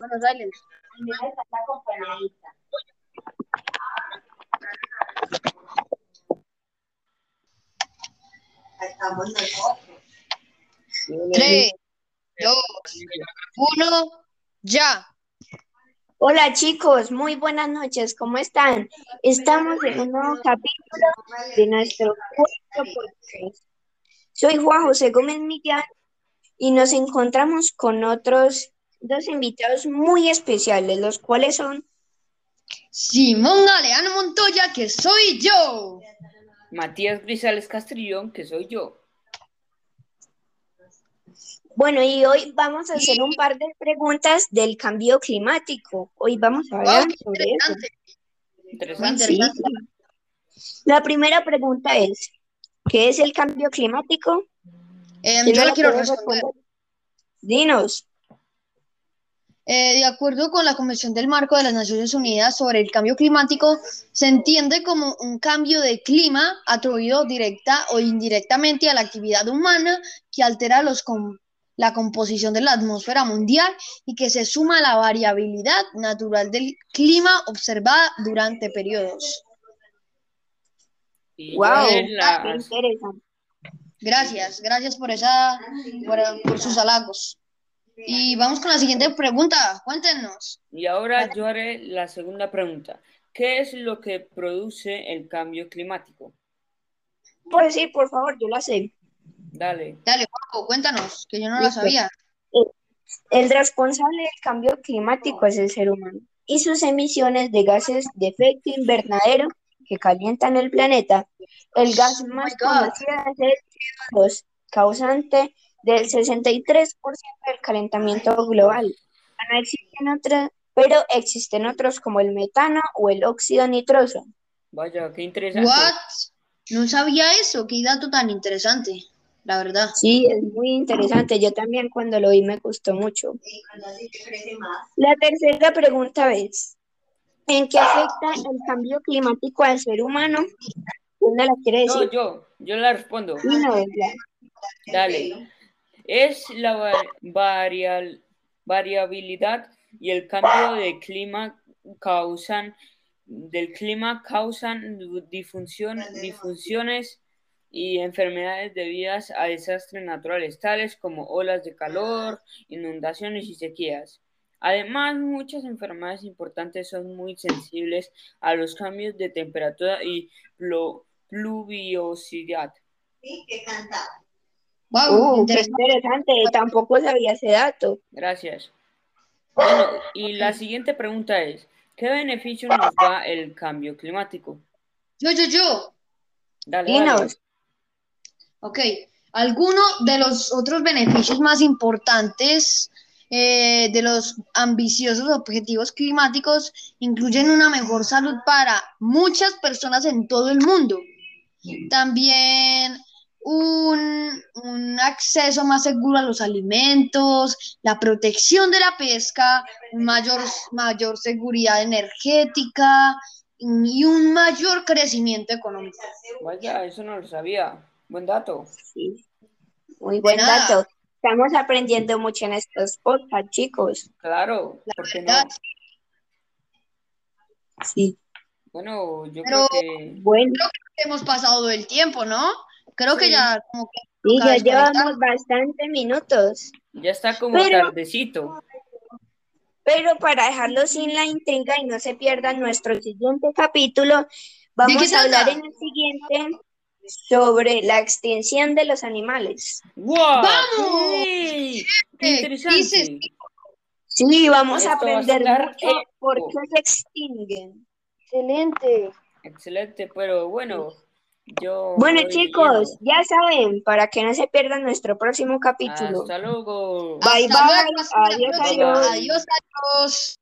Bueno, dale. Tres, dos, uno, ya. Hola chicos, muy buenas noches, ¿cómo están? Estamos en un nuevo capítulo de nuestro cuento podcast. Soy Juan José Gómez Millán y nos encontramos con otros dos invitados muy especiales, los cuales son Simón Galeano Montoya, que soy yo. Matías Grisales Castrillón, que soy yo. Bueno, y hoy vamos a hacer un par de preguntas del cambio climático. Hoy vamos a hablar Wow, sobre eso. interesante. Interesante. Muy interesante. La primera pregunta es, ¿qué es el cambio climático? ¿Quién yo la quiero responder. Dinos. Eh, de acuerdo con la Convención del Marco de las Naciones Unidas sobre el Cambio Climático, se entiende como un cambio de clima atribuido directa o indirectamente a la actividad humana que altera los com- la composición de la atmósfera mundial y que se suma a la variabilidad natural del clima observada durante periodos. Y Wow, las- interesante. Gracias, gracias por esa, por, por sus halagos. Y vamos con la siguiente pregunta. Cuéntenos. y ahora yo haré la segunda pregunta. ¿Qué es lo que produce el cambio climático? Pues sí, por favor, yo la sé. Dale. Dale, Juanjo, cuéntanos, que yo no la Listo. sabía. El responsable del cambio climático es el ser humano y sus emisiones de gases de efecto invernadero que calientan el planeta. El gas más God. conocido es el CO2, causante del 63% del calentamiento global. No existen otros, pero existen otros como el metano o el óxido nitroso. Vaya, qué interesante. What? No sabía eso, qué dato tan interesante, la verdad. Sí, es muy interesante. Yo también cuando lo vi me gustó mucho. La tercera pregunta es, ¿en qué afecta el cambio climático al ser humano? ¿Quién me la quiere decir? yo, yo la respondo. No. Dale. Es la variabilidad y el cambio de clima causan del clima causan difusión, difusiones y enfermedades debidas a desastres naturales tales como olas de calor, inundaciones y sequías. Además, muchas enfermedades importantes son muy sensibles a los cambios de temperatura y pluviosidad. Wow, Uh, qué interesante. interesante. Tampoco sabía ese dato. Gracias. Bueno, y la siguiente pregunta es, ¿qué beneficio nos da el cambio climático? Yo, yo, yo. Dale, dale. Dinos. Ok. Alguno de los otros beneficios más importantes eh, de los ambiciosos objetivos climáticos incluyen una mejor salud para muchas personas en todo el mundo. También acceso más seguro a los alimentos, la protección de la pesca, mayor, mayor seguridad energética y un mayor crecimiento económico. Vaya, eso no lo sabía. Buen dato. Sí. Muy buen nada. dato. Estamos aprendiendo mucho en estos podcasts, chicos. Claro, ¿por qué no? Sí. Bueno, yo Pero- creo que Bueno, Hemos pasado el tiempo, ¿no? Creo que ya como que sí, ya llevamos bastantes minutos. ya está como Pero- tardecito. Pero para dejarlo sin la intriga y no se pierdan nuestro siguiente capítulo, vamos a hablar en el siguiente sobre la extinción de los animales. ¡Wow! ¡Vamos! ¡Sí! ¡Qué interesante! Sí, vamos a Esto va a aprender por qué se extinguen. Excelente. Excelente, pero bueno, yo Bueno, chicos, ya saben, para que no se pierdan nuestro próximo capítulo. Hasta luego. Bye, Hasta bye. luego, Adiós, adiós. Adiós, adiós.